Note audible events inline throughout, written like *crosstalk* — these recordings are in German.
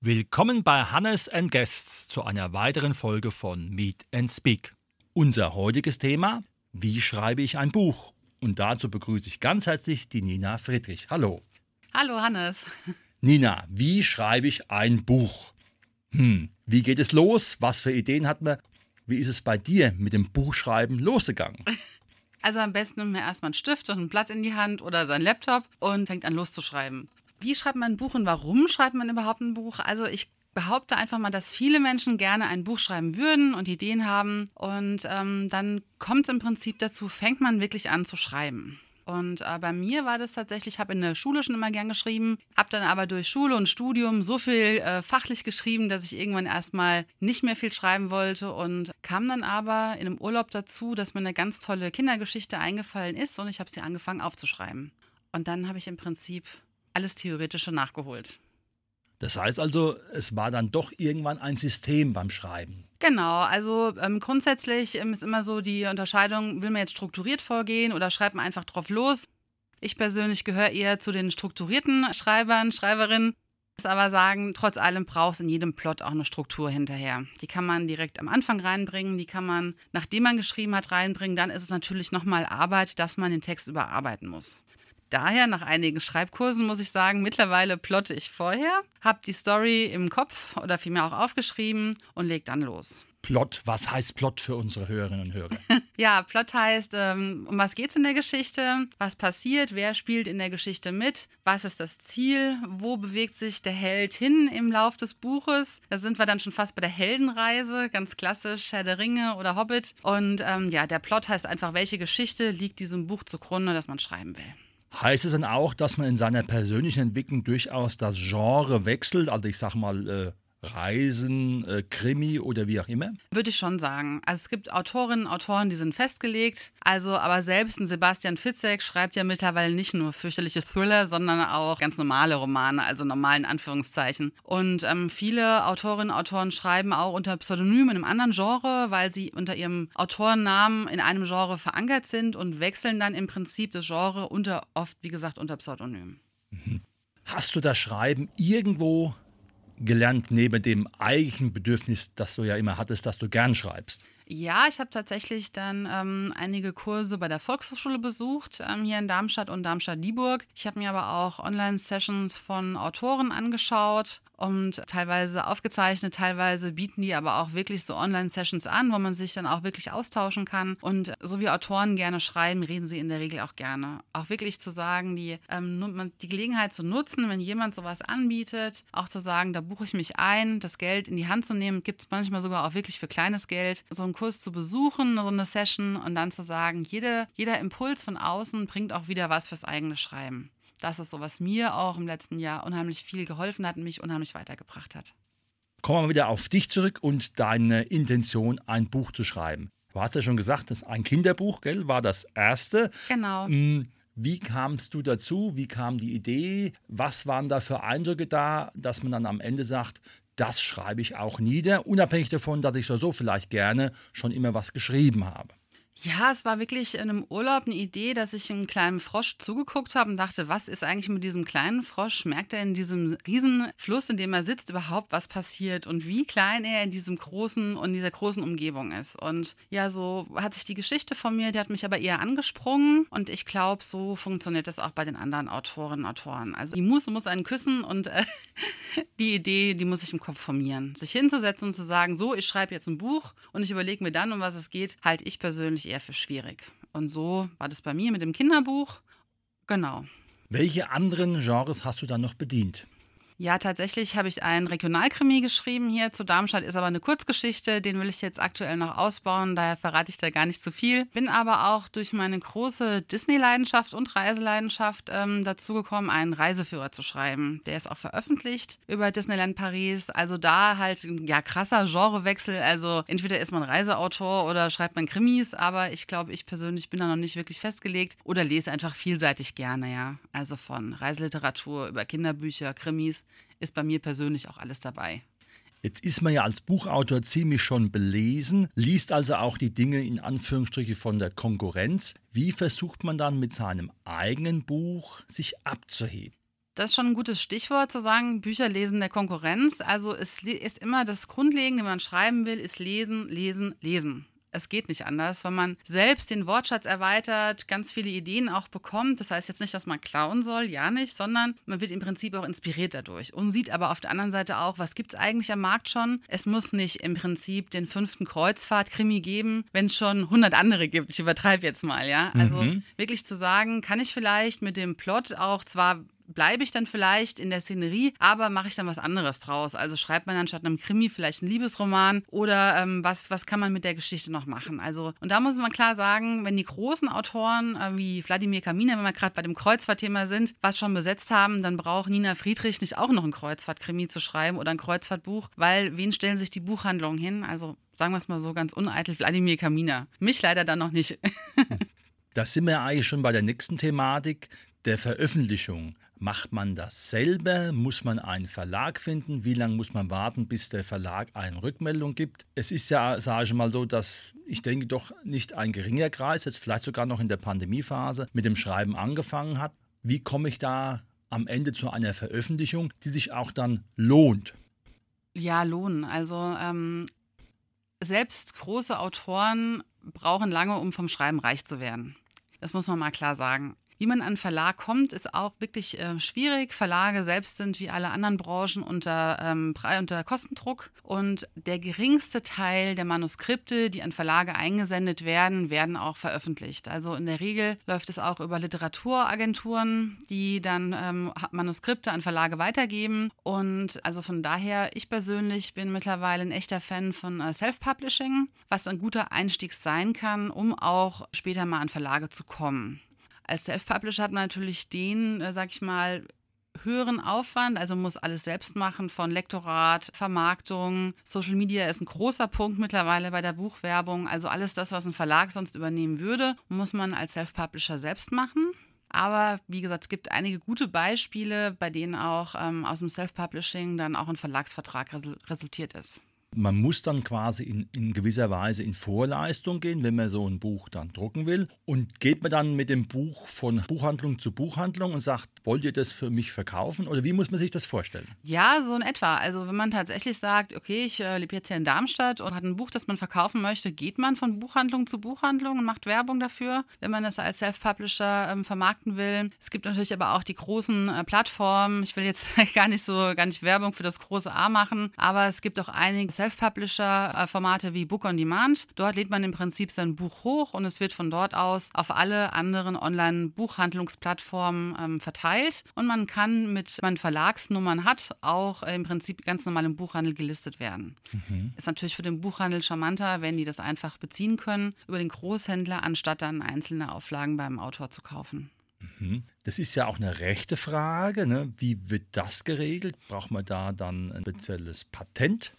Willkommen bei Hannes and Guests zu einer weiteren Folge von Meet and Speak. Unser heutiges Thema: Wie schreibe ich ein Buch? Und dazu begrüße ich ganz herzlich die Nina Friedrich. Hallo. Hallo Hannes. Nina, wie schreibe ich ein Buch? Hm, wie geht es los? Was für Ideen hat man? Wie ist es bei dir mit dem Buchschreiben losgegangen? *laughs* Also am besten nimmt man erstmal einen Stift und ein Blatt in die Hand oder seinen Laptop und fängt an loszuschreiben. Wie schreibt man ein Buch und warum schreibt man überhaupt ein Buch? Also ich behaupte einfach mal, dass viele Menschen gerne ein Buch schreiben würden und Ideen haben. Und ähm, dann kommt es im Prinzip dazu, fängt man wirklich an zu schreiben. Und äh, bei mir war das tatsächlich, ich habe in der Schule schon immer gern geschrieben, habe dann aber durch Schule und Studium so viel äh, fachlich geschrieben, dass ich irgendwann erstmal nicht mehr viel schreiben wollte und kam dann aber in einem Urlaub dazu, dass mir eine ganz tolle Kindergeschichte eingefallen ist und ich habe sie angefangen aufzuschreiben. Und dann habe ich im Prinzip alles Theoretische nachgeholt. Das heißt also, es war dann doch irgendwann ein System beim Schreiben. Genau, also ähm, grundsätzlich ähm, ist immer so die Unterscheidung, will man jetzt strukturiert vorgehen oder schreibt man einfach drauf los. Ich persönlich gehöre eher zu den strukturierten Schreibern, Schreiberinnen. Muss aber sagen, trotz allem braucht es in jedem Plot auch eine Struktur hinterher. Die kann man direkt am Anfang reinbringen, die kann man, nachdem man geschrieben hat, reinbringen. Dann ist es natürlich nochmal Arbeit, dass man den Text überarbeiten muss. Daher, nach einigen Schreibkursen, muss ich sagen, mittlerweile plotte ich vorher, habe die Story im Kopf oder vielmehr auch aufgeschrieben und leg dann los. Plot, was heißt Plot für unsere Hörerinnen und Hörer? *laughs* ja, Plot heißt, ähm, um was geht es in der Geschichte? Was passiert? Wer spielt in der Geschichte mit? Was ist das Ziel? Wo bewegt sich der Held hin im Lauf des Buches? Da sind wir dann schon fast bei der Heldenreise, ganz klassisch, Herr der Ringe oder Hobbit. Und ähm, ja, der Plot heißt einfach, welche Geschichte liegt diesem Buch zugrunde, das man schreiben will. Heißt es dann auch, dass man in seiner persönlichen Entwicklung durchaus das Genre wechselt? Also ich sag mal, äh, Reisen, äh, Krimi oder wie auch immer? Würde ich schon sagen. Also es gibt Autorinnen, Autoren, die sind festgelegt. Also aber selbst ein Sebastian Fitzek schreibt ja mittlerweile nicht nur fürchterliche Thriller, sondern auch ganz normale Romane, also normalen Anführungszeichen. Und ähm, viele Autorinnen, Autoren schreiben auch unter Pseudonym in einem anderen Genre, weil sie unter ihrem Autorennamen in einem Genre verankert sind und wechseln dann im Prinzip das Genre unter oft, wie gesagt, unter Pseudonym. Mhm. Hast du das Schreiben irgendwo gelernt, neben dem eigentlichen Bedürfnis, das du ja immer hattest, dass du gern schreibst? Ja, ich habe tatsächlich dann ähm, einige Kurse bei der Volkshochschule besucht, ähm, hier in Darmstadt und Darmstadt-Dieburg. Ich habe mir aber auch Online-Sessions von Autoren angeschaut und teilweise aufgezeichnet, teilweise bieten die aber auch wirklich so Online-Sessions an, wo man sich dann auch wirklich austauschen kann. Und so wie Autoren gerne schreiben, reden sie in der Regel auch gerne. Auch wirklich zu sagen, die, ähm, die Gelegenheit zu nutzen, wenn jemand sowas anbietet, auch zu sagen, da buche ich mich ein, das Geld in die Hand zu nehmen, gibt es manchmal sogar auch wirklich für kleines Geld, so einen Kurs zu besuchen, so eine Session und dann zu sagen, jede, jeder Impuls von außen bringt auch wieder was fürs eigene Schreiben das ist so, was mir auch im letzten Jahr unheimlich viel geholfen hat und mich unheimlich weitergebracht hat. Kommen wir mal wieder auf dich zurück und deine Intention, ein Buch zu schreiben. Du hast ja schon gesagt, das ist ein Kinderbuch, gell? War das erste. Genau. Hm, wie kamst du dazu? Wie kam die Idee? Was waren da für Eindrücke da, dass man dann am Ende sagt, das schreibe ich auch nieder, unabhängig davon, dass ich so vielleicht gerne schon immer was geschrieben habe? Ja, es war wirklich in einem Urlaub eine Idee, dass ich einem kleinen Frosch zugeguckt habe und dachte, was ist eigentlich mit diesem kleinen Frosch? Merkt er in diesem riesen Fluss, in dem er sitzt, überhaupt, was passiert und wie klein er in diesem großen und dieser großen Umgebung ist? Und ja, so hat sich die Geschichte von mir, die hat mich aber eher angesprungen und ich glaube, so funktioniert das auch bei den anderen Autorinnen und Autoren. Also die Muse muss einen küssen und äh, *laughs* die Idee, die muss ich im Kopf formieren. Sich hinzusetzen und zu sagen, so, ich schreibe jetzt ein Buch und ich überlege mir dann, um was es geht, halte ich persönlich ich eher für schwierig. Und so war das bei mir mit dem Kinderbuch. Genau. Welche anderen Genres hast du dann noch bedient? Ja, tatsächlich habe ich einen Regionalkrimi geschrieben hier zu Darmstadt, ist aber eine Kurzgeschichte, den will ich jetzt aktuell noch ausbauen, daher verrate ich da gar nicht zu viel. Bin aber auch durch meine große Disney-Leidenschaft und Reiseleidenschaft ähm, dazu gekommen, einen Reiseführer zu schreiben. Der ist auch veröffentlicht über Disneyland Paris. Also da halt ja, krasser Genrewechsel. Also entweder ist man Reiseautor oder schreibt man Krimis, aber ich glaube, ich persönlich bin da noch nicht wirklich festgelegt oder lese einfach vielseitig gerne, ja. Also von Reiseliteratur über Kinderbücher, Krimis ist bei mir persönlich auch alles dabei. Jetzt ist man ja als Buchautor ziemlich schon belesen, liest also auch die Dinge in Anführungsstriche von der Konkurrenz. Wie versucht man dann mit seinem eigenen Buch sich abzuheben? Das ist schon ein gutes Stichwort zu sagen, Bücher lesen der Konkurrenz. Also es ist immer das Grundlegende, wenn man schreiben will, ist lesen, lesen, lesen es geht nicht anders, weil man selbst den Wortschatz erweitert, ganz viele Ideen auch bekommt. Das heißt jetzt nicht, dass man klauen soll, ja nicht, sondern man wird im Prinzip auch inspiriert dadurch und sieht aber auf der anderen Seite auch, was gibt es eigentlich am Markt schon. Es muss nicht im Prinzip den fünften Kreuzfahrt-Krimi geben, wenn es schon 100 andere gibt. Ich übertreibe jetzt mal, ja. Also mhm. wirklich zu sagen, kann ich vielleicht mit dem Plot auch zwar bleibe ich dann vielleicht in der Szenerie, aber mache ich dann was anderes draus. Also schreibt man anstatt einem Krimi vielleicht einen Liebesroman oder ähm, was, was kann man mit der Geschichte noch machen. Also, und da muss man klar sagen, wenn die großen Autoren äh, wie Wladimir Kaminer, wenn wir gerade bei dem Kreuzfahrtthema sind, was schon besetzt haben, dann braucht Nina Friedrich nicht auch noch ein Kreuzfahrtkrimi zu schreiben oder ein Kreuzfahrtbuch, weil wen stellen sich die Buchhandlungen hin? Also sagen wir es mal so ganz uneitel, Wladimir Kaminer. Mich leider dann noch nicht. *laughs* da sind wir eigentlich schon bei der nächsten Thematik der Veröffentlichung. Macht man das selber? Muss man einen Verlag finden? Wie lange muss man warten, bis der Verlag eine Rückmeldung gibt? Es ist ja, sage ich mal so, dass ich denke doch nicht ein geringer Kreis, jetzt vielleicht sogar noch in der Pandemiephase, mit dem Schreiben angefangen hat. Wie komme ich da am Ende zu einer Veröffentlichung, die sich auch dann lohnt? Ja, lohnen. Also ähm, selbst große Autoren brauchen lange, um vom Schreiben reich zu werden. Das muss man mal klar sagen. Wie man an Verlag kommt, ist auch wirklich äh, schwierig. Verlage selbst sind wie alle anderen Branchen unter, ähm, unter Kostendruck. Und der geringste Teil der Manuskripte, die an Verlage eingesendet werden, werden auch veröffentlicht. Also in der Regel läuft es auch über Literaturagenturen, die dann ähm, Manuskripte an Verlage weitergeben. Und also von daher, ich persönlich bin mittlerweile ein echter Fan von äh, Self-Publishing, was ein guter Einstieg sein kann, um auch später mal an Verlage zu kommen. Als Self-Publisher hat man natürlich den, äh, sag ich mal, höheren Aufwand, also muss alles selbst machen, von Lektorat, Vermarktung. Social Media ist ein großer Punkt mittlerweile bei der Buchwerbung. Also alles das, was ein Verlag sonst übernehmen würde, muss man als Self-Publisher selbst machen. Aber wie gesagt, es gibt einige gute Beispiele, bei denen auch ähm, aus dem Self-Publishing dann auch ein Verlagsvertrag resultiert ist. Man muss dann quasi in, in, gewisser Weise in Vorleistung gehen, wenn man so ein Buch dann drucken will. Und geht man dann mit dem Buch von Buchhandlung zu Buchhandlung und sagt, wollt ihr das für mich verkaufen? Oder wie muss man sich das vorstellen? Ja, so in etwa. Also wenn man tatsächlich sagt, okay, ich äh, lebe jetzt hier in Darmstadt und hat ein Buch, das man verkaufen möchte, geht man von Buchhandlung zu Buchhandlung und macht Werbung dafür, wenn man das als Self-Publisher ähm, vermarkten will. Es gibt natürlich aber auch die großen äh, Plattformen. Ich will jetzt *laughs* gar nicht so, gar nicht Werbung für das große A machen, aber es gibt auch einige Self-Publisher-Formate wie Book on Demand. Dort lädt man im Prinzip sein Buch hoch und es wird von dort aus auf alle anderen Online-Buchhandlungsplattformen ähm, verteilt. Und man kann mit, wenn man Verlagsnummern hat, auch im Prinzip ganz normal im Buchhandel gelistet werden. Mhm. Ist natürlich für den Buchhandel charmanter, wenn die das einfach beziehen können über den Großhändler, anstatt dann einzelne Auflagen beim Autor zu kaufen. Mhm. Das ist ja auch eine rechte Frage. Ne? Wie wird das geregelt? Braucht man da dann ein spezielles Patent?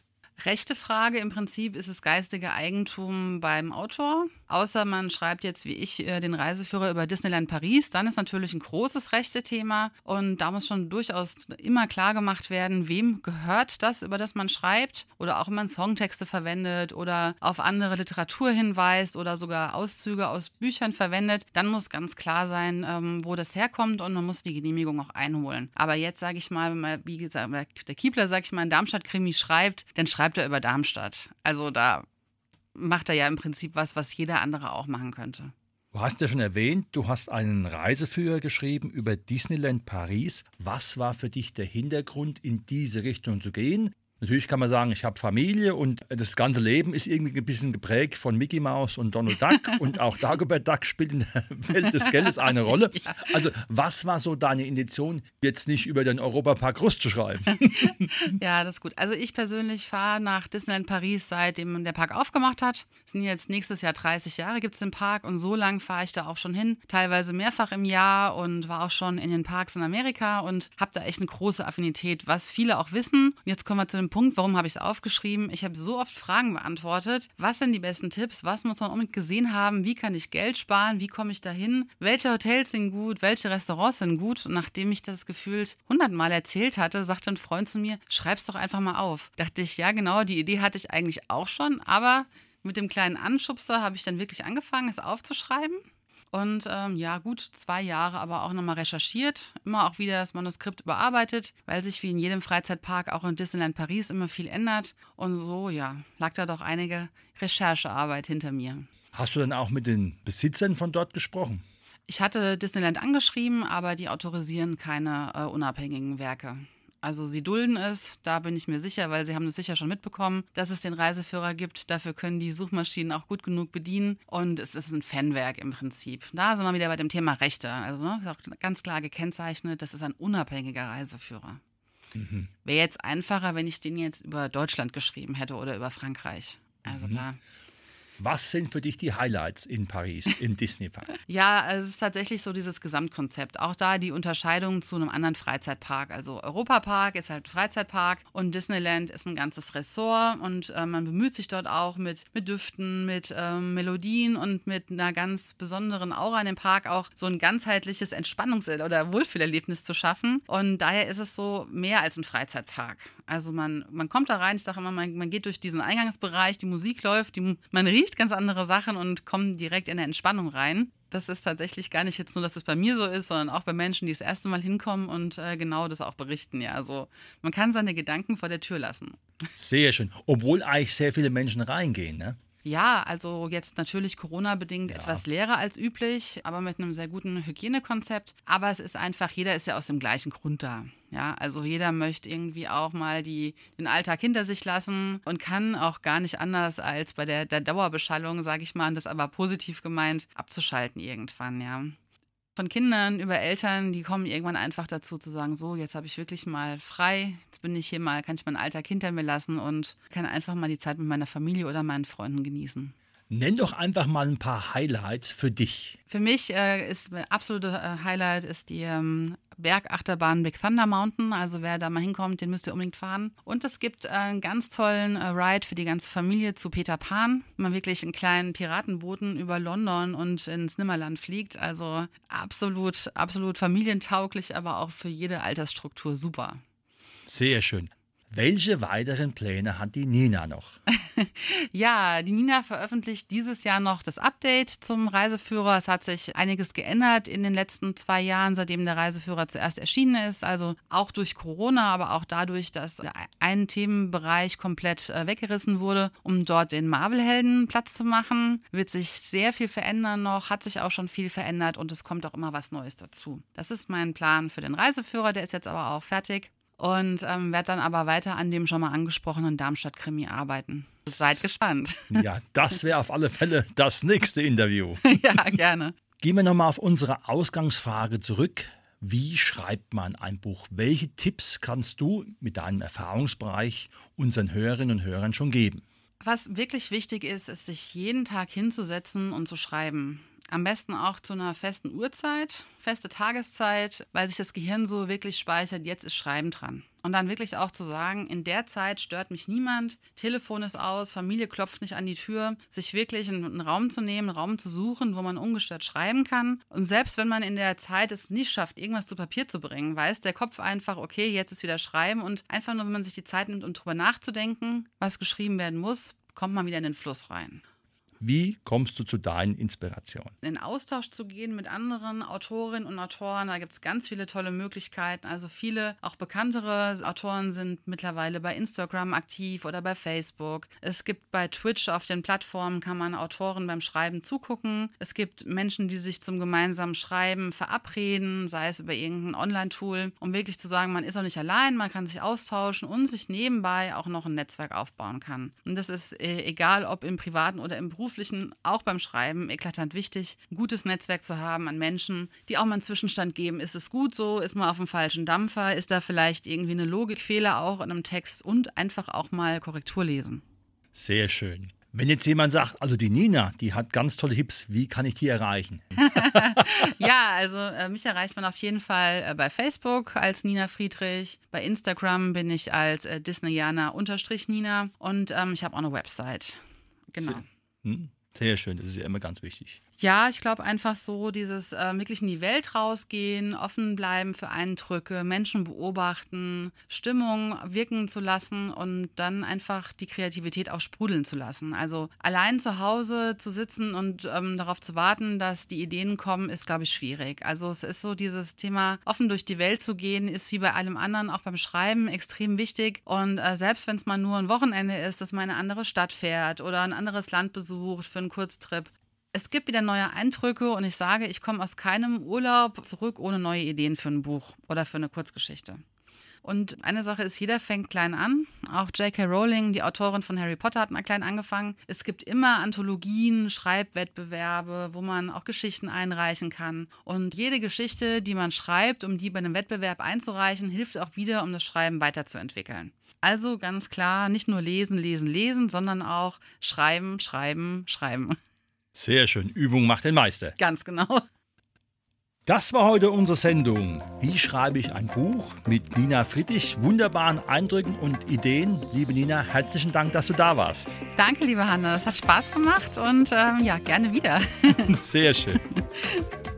Rechte Frage im Prinzip ist es geistige Eigentum beim Autor. Außer man schreibt jetzt wie ich äh, den Reiseführer über Disneyland Paris, dann ist natürlich ein großes Rechte-Thema und da muss schon durchaus immer klar gemacht werden, wem gehört das, über das man schreibt oder auch wenn man Songtexte verwendet oder auf andere Literatur hinweist oder sogar Auszüge aus Büchern verwendet, dann muss ganz klar sein, ähm, wo das herkommt und man muss die Genehmigung auch einholen. Aber jetzt sage ich mal, wenn man, wie gesagt, der Kiepler, sage ich mal, in Darmstadt-Krimi schreibt, dann schreibt schreibt er über Darmstadt. Also da macht er ja im Prinzip was, was jeder andere auch machen könnte. Du hast ja schon erwähnt, du hast einen Reiseführer geschrieben über Disneyland Paris. Was war für dich der Hintergrund, in diese Richtung zu gehen? Natürlich kann man sagen, ich habe Familie und das ganze Leben ist irgendwie ein bisschen geprägt von Mickey Mouse und Donald Duck *laughs* und auch Dagobert Duck spielt in der Welt des Geldes eine Rolle. Also was war so deine Intention, jetzt nicht über den Europapark Rust zu schreiben? *laughs* ja, das ist gut. Also ich persönlich fahre nach Disneyland Paris, seitdem der Park aufgemacht hat. Es sind jetzt nächstes Jahr 30 Jahre gibt es den Park und so lange fahre ich da auch schon hin. Teilweise mehrfach im Jahr und war auch schon in den Parks in Amerika und habe da echt eine große Affinität, was viele auch wissen. Und jetzt kommen wir zu dem Punkt, warum habe ich es aufgeschrieben? Ich habe so oft Fragen beantwortet. Was sind die besten Tipps? Was muss man unbedingt gesehen haben? Wie kann ich Geld sparen? Wie komme ich dahin? Welche Hotels sind gut? Welche Restaurants sind gut? Und nachdem ich das gefühlt hundertmal erzählt hatte, sagte ein Freund zu mir, schreib's doch einfach mal auf. Dachte ich, ja genau, die Idee hatte ich eigentlich auch schon, aber mit dem kleinen Anschubser habe ich dann wirklich angefangen, es aufzuschreiben. Und ähm, ja, gut zwei Jahre aber auch nochmal recherchiert, immer auch wieder das Manuskript überarbeitet, weil sich wie in jedem Freizeitpark auch in Disneyland Paris immer viel ändert. Und so, ja, lag da doch einige Recherchearbeit hinter mir. Hast du dann auch mit den Besitzern von dort gesprochen? Ich hatte Disneyland angeschrieben, aber die autorisieren keine äh, unabhängigen Werke. Also sie dulden es, da bin ich mir sicher, weil sie haben es sicher schon mitbekommen, dass es den Reiseführer gibt. Dafür können die Suchmaschinen auch gut genug bedienen und es ist ein Fanwerk im Prinzip. Da sind wir wieder bei dem Thema Rechte. Also ne, ist auch ganz klar gekennzeichnet, das ist ein unabhängiger Reiseführer. Mhm. Wäre jetzt einfacher, wenn ich den jetzt über Deutschland geschrieben hätte oder über Frankreich. Also mhm. da was sind für dich die Highlights in Paris, im *laughs* Disney Park? Ja, es ist tatsächlich so dieses Gesamtkonzept. Auch da die Unterscheidung zu einem anderen Freizeitpark. Also Europapark ist halt ein Freizeitpark und Disneyland ist ein ganzes Ressort und äh, man bemüht sich dort auch mit, mit Düften, mit ähm, Melodien und mit einer ganz besonderen Aura in dem Park auch so ein ganzheitliches Entspannungs- oder Wohlfühlerlebnis zu schaffen. Und daher ist es so mehr als ein Freizeitpark. Also man, man kommt da rein, ich sage immer, man, man geht durch diesen Eingangsbereich, die Musik läuft, die, man riecht ganz andere Sachen und kommt direkt in eine Entspannung rein. Das ist tatsächlich gar nicht jetzt nur, dass es bei mir so ist, sondern auch bei Menschen, die das erste Mal hinkommen und äh, genau das auch berichten. Ja, also man kann seine Gedanken vor der Tür lassen. Sehr schön. Obwohl eigentlich sehr viele Menschen reingehen, ne? Ja, also jetzt natürlich Corona-bedingt ja. etwas leerer als üblich, aber mit einem sehr guten Hygienekonzept. Aber es ist einfach, jeder ist ja aus dem gleichen Grund da. Ja, also jeder möchte irgendwie auch mal die, den Alltag hinter sich lassen und kann auch gar nicht anders als bei der, der Dauerbeschallung, sage ich mal, und das aber positiv gemeint, abzuschalten irgendwann, ja von Kindern über Eltern, die kommen irgendwann einfach dazu zu sagen, so, jetzt habe ich wirklich mal frei, jetzt bin ich hier mal, kann ich meinen Alltag hinter mir lassen und kann einfach mal die Zeit mit meiner Familie oder meinen Freunden genießen. Nenn doch einfach mal ein paar Highlights für dich. Für mich äh, ist absolute äh, Highlight ist die ähm, Bergachterbahn Big Thunder Mountain. Also wer da mal hinkommt, den müsst ihr unbedingt fahren. Und es gibt einen ganz tollen äh, Ride für die ganze Familie zu Peter Pan. Man wirklich einen kleinen Piratenbooten über London und ins Nimmerland fliegt. Also absolut, absolut familientauglich, aber auch für jede Altersstruktur super. Sehr schön. Welche weiteren Pläne hat die Nina noch? *laughs* ja, die Nina veröffentlicht dieses Jahr noch das Update zum Reiseführer. Es hat sich einiges geändert in den letzten zwei Jahren, seitdem der Reiseführer zuerst erschienen ist. Also auch durch Corona, aber auch dadurch, dass ein Themenbereich komplett äh, weggerissen wurde, um dort den Marvel-Helden Platz zu machen. Wird sich sehr viel verändern noch, hat sich auch schon viel verändert und es kommt auch immer was Neues dazu. Das ist mein Plan für den Reiseführer, der ist jetzt aber auch fertig und ähm, werde dann aber weiter an dem schon mal angesprochenen Darmstadt-Krimi arbeiten. Seid gespannt. *laughs* Ja, das wäre auf alle Fälle das nächste Interview. *laughs* ja, gerne. Gehen wir nochmal auf unsere Ausgangsfrage zurück. Wie schreibt man ein Buch? Welche Tipps kannst du mit deinem Erfahrungsbereich unseren Hörerinnen und Hörern schon geben? Was wirklich wichtig ist, ist, sich jeden Tag hinzusetzen und zu schreiben. Am besten auch zu einer festen Uhrzeit, feste Tageszeit, weil sich das Gehirn so wirklich speichert, jetzt ist Schreiben dran. Und dann wirklich auch zu sagen, in der Zeit stört mich niemand, Telefon ist aus, Familie klopft nicht an die Tür, sich wirklich einen Raum zu nehmen, einen Raum zu suchen, wo man ungestört schreiben kann. Und selbst wenn man in der Zeit es nicht schafft, irgendwas zu Papier zu bringen, weiß der Kopf einfach, okay, jetzt ist wieder Schreiben und einfach nur, wenn man sich die Zeit nimmt, um drüber nachzudenken, was geschrieben werden muss, kommt man wieder in den Fluss rein. Wie kommst du zu deinen Inspirationen? In Austausch zu gehen mit anderen Autorinnen und Autoren, da gibt es ganz viele tolle Möglichkeiten. Also viele, auch bekanntere Autoren sind mittlerweile bei Instagram aktiv oder bei Facebook. Es gibt bei Twitch auf den Plattformen, kann man Autoren beim Schreiben zugucken. Es gibt Menschen, die sich zum gemeinsamen Schreiben verabreden, sei es über irgendein Online-Tool, um wirklich zu sagen, man ist auch nicht allein, man kann sich austauschen und sich nebenbei auch noch ein Netzwerk aufbauen kann. Und das ist äh, egal, ob im privaten oder im beruflichen, auch beim Schreiben eklatant wichtig, ein gutes Netzwerk zu haben an Menschen, die auch mal einen Zwischenstand geben. Ist es gut so? Ist man auf dem falschen Dampfer? Ist da vielleicht irgendwie eine Logikfehler auch in einem Text? Und einfach auch mal Korrektur lesen. Sehr schön. Wenn jetzt jemand sagt, also die Nina, die hat ganz tolle Hips, wie kann ich die erreichen? *laughs* ja, also äh, mich erreicht man auf jeden Fall äh, bei Facebook als Nina Friedrich. Bei Instagram bin ich als äh, Disneyana-Nina und ähm, ich habe auch eine Website. Genau. Sehr, hm, sehr schön, das ist ja immer ganz wichtig. Ja, ich glaube einfach so, dieses äh, wirklich in die Welt rausgehen, offen bleiben für Eindrücke, Menschen beobachten, Stimmung wirken zu lassen und dann einfach die Kreativität auch sprudeln zu lassen. Also allein zu Hause zu sitzen und ähm, darauf zu warten, dass die Ideen kommen, ist, glaube ich, schwierig. Also es ist so dieses Thema, offen durch die Welt zu gehen, ist wie bei allem anderen, auch beim Schreiben, extrem wichtig. Und äh, selbst wenn es mal nur ein Wochenende ist, dass man in eine andere Stadt fährt oder ein anderes Land besucht für einen Kurztrip, es gibt wieder neue Eindrücke und ich sage, ich komme aus keinem Urlaub zurück ohne neue Ideen für ein Buch oder für eine Kurzgeschichte. Und eine Sache ist, jeder fängt klein an. Auch J.K. Rowling, die Autorin von Harry Potter, hat mal klein angefangen. Es gibt immer Anthologien, Schreibwettbewerbe, wo man auch Geschichten einreichen kann. Und jede Geschichte, die man schreibt, um die bei einem Wettbewerb einzureichen, hilft auch wieder, um das Schreiben weiterzuentwickeln. Also ganz klar, nicht nur lesen, lesen, lesen, sondern auch schreiben, schreiben, schreiben. Sehr schön. Übung macht den Meister. Ganz genau. Das war heute unsere Sendung. Wie schreibe ich ein Buch mit Nina Friedrich? Wunderbaren Eindrücken und Ideen. Liebe Nina, herzlichen Dank, dass du da warst. Danke, liebe Hanna. Es hat Spaß gemacht und ähm, ja, gerne wieder. *laughs* Sehr schön. *laughs*